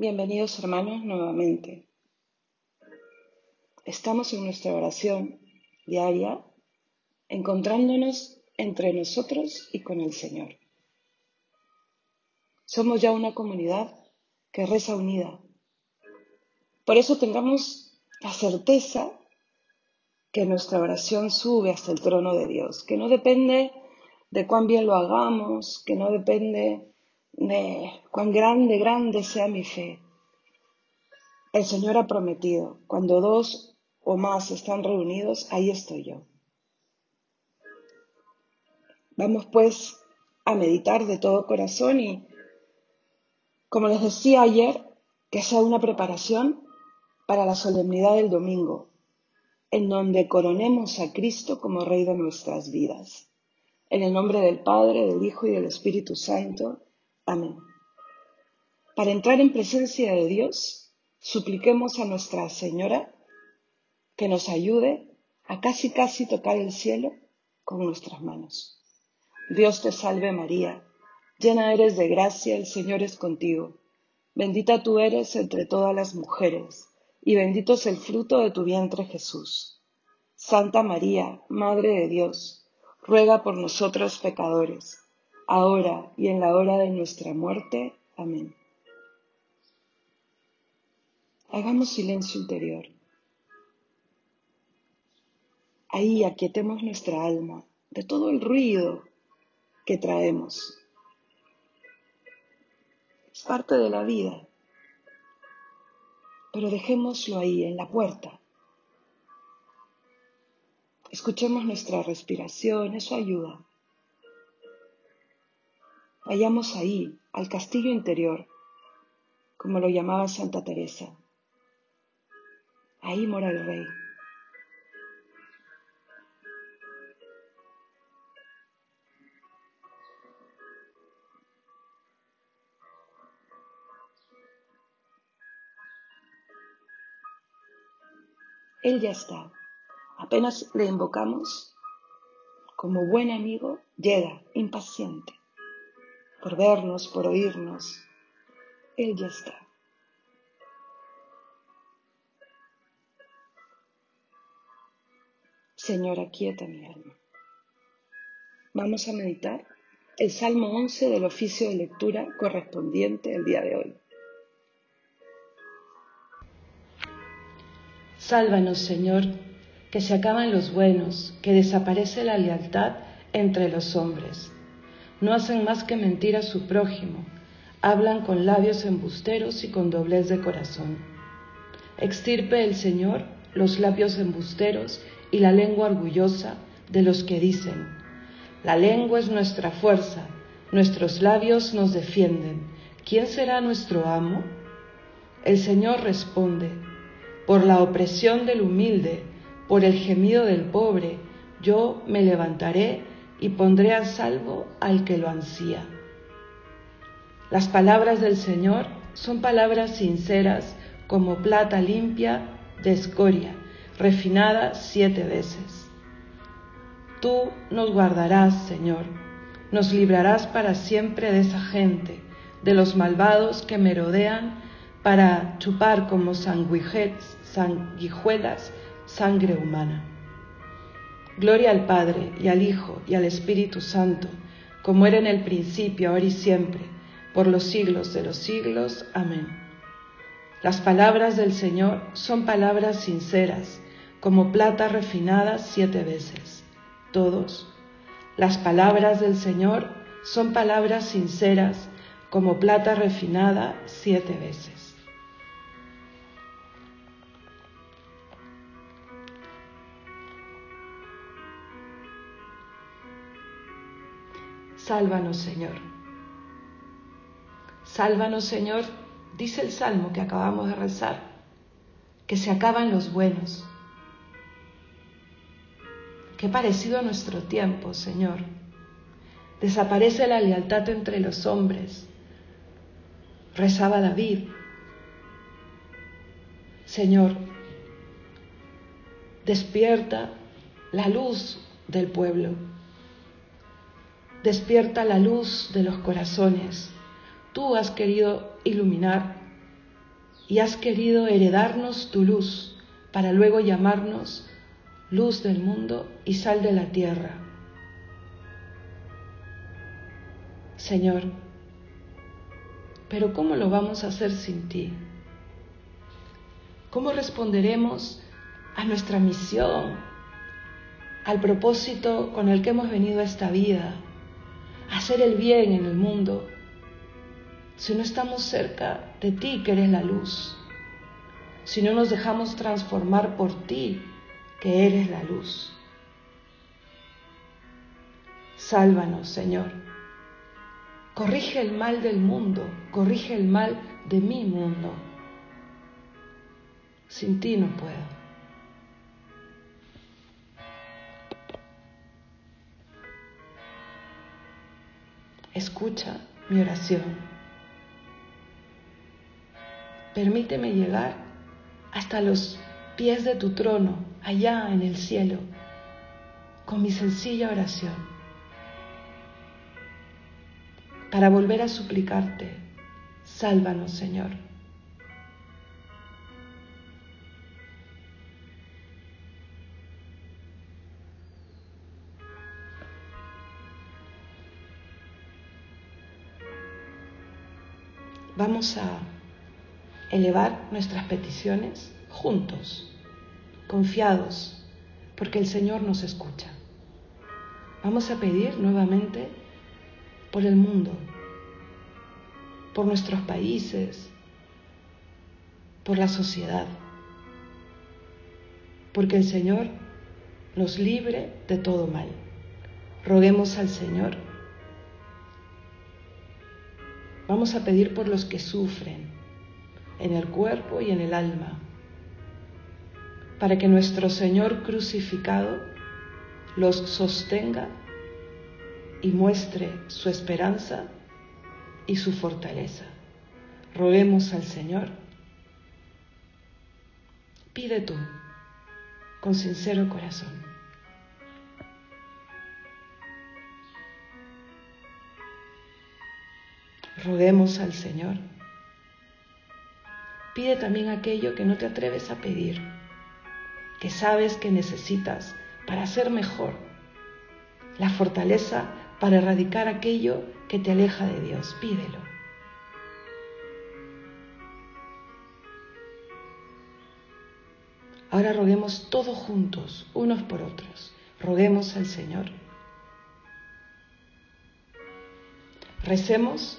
Bienvenidos hermanos nuevamente. Estamos en nuestra oración diaria encontrándonos entre nosotros y con el Señor. Somos ya una comunidad que reza unida. Por eso tengamos la certeza que nuestra oración sube hasta el trono de Dios, que no depende de cuán bien lo hagamos, que no depende cuán grande, grande sea mi fe. El Señor ha prometido, cuando dos o más están reunidos, ahí estoy yo. Vamos pues a meditar de todo corazón y, como les decía ayer, que sea una preparación para la solemnidad del domingo, en donde coronemos a Cristo como Rey de nuestras vidas. En el nombre del Padre, del Hijo y del Espíritu Santo. Amén. Para entrar en presencia de Dios, supliquemos a Nuestra Señora que nos ayude a casi casi tocar el cielo con nuestras manos. Dios te salve María, llena eres de gracia, el Señor es contigo. Bendita tú eres entre todas las mujeres, y bendito es el fruto de tu vientre Jesús. Santa María, Madre de Dios, ruega por nosotros pecadores ahora y en la hora de nuestra muerte. Amén. Hagamos silencio interior. Ahí aquietemos nuestra alma de todo el ruido que traemos. Es parte de la vida, pero dejémoslo ahí, en la puerta. Escuchemos nuestra respiración, eso ayuda. Vayamos ahí, al castillo interior, como lo llamaba Santa Teresa. Ahí mora el rey. Él ya está. Apenas le invocamos, como buen amigo, llega, impaciente por vernos, por oírnos. Él ya está. Señora, quieta mi alma. Vamos a meditar el Salmo 11 del oficio de lectura correspondiente el día de hoy. Sálvanos, Señor, que se acaban los buenos, que desaparece la lealtad entre los hombres no hacen más que mentir a su prójimo, hablan con labios embusteros y con doblez de corazón. Extirpe el Señor los labios embusteros y la lengua orgullosa de los que dicen, la lengua es nuestra fuerza, nuestros labios nos defienden, ¿quién será nuestro amo? El Señor responde, por la opresión del humilde, por el gemido del pobre, yo me levantaré y pondré a salvo al que lo ansía. Las palabras del Señor son palabras sinceras como plata limpia de escoria, refinada siete veces. Tú nos guardarás, Señor, nos librarás para siempre de esa gente, de los malvados que merodean para chupar como sanguijuelas sangre humana. Gloria al Padre y al Hijo y al Espíritu Santo, como era en el principio, ahora y siempre, por los siglos de los siglos. Amén. Las palabras del Señor son palabras sinceras, como plata refinada siete veces. Todos. Las palabras del Señor son palabras sinceras, como plata refinada siete veces. Sálvanos, Señor. Sálvanos, Señor, dice el salmo que acabamos de rezar, que se acaban los buenos. Qué parecido a nuestro tiempo, Señor. Desaparece la lealtad entre los hombres. Rezaba David. Señor, despierta la luz del pueblo despierta la luz de los corazones. Tú has querido iluminar y has querido heredarnos tu luz para luego llamarnos luz del mundo y sal de la tierra. Señor, pero ¿cómo lo vamos a hacer sin ti? ¿Cómo responderemos a nuestra misión, al propósito con el que hemos venido a esta vida, hacer el bien en el mundo, si no estamos cerca de ti que eres la luz, si no nos dejamos transformar por ti que eres la luz. Sálvanos, Señor. Corrige el mal del mundo, corrige el mal de mi mundo. Sin ti no puedo. Escucha mi oración. Permíteme llegar hasta los pies de tu trono, allá en el cielo, con mi sencilla oración, para volver a suplicarte, sálvanos Señor. Vamos a elevar nuestras peticiones juntos, confiados, porque el Señor nos escucha. Vamos a pedir nuevamente por el mundo, por nuestros países, por la sociedad, porque el Señor nos libre de todo mal. Roguemos al Señor Vamos a pedir por los que sufren en el cuerpo y en el alma, para que nuestro Señor crucificado los sostenga y muestre su esperanza y su fortaleza. Roguemos al Señor. Pide tú con sincero corazón. Roguemos al Señor. Pide también aquello que no te atreves a pedir, que sabes que necesitas para ser mejor, la fortaleza para erradicar aquello que te aleja de Dios. Pídelo. Ahora roguemos todos juntos, unos por otros. Roguemos al Señor. Recemos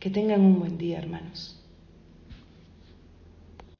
Que tengan un buen día, hermanos.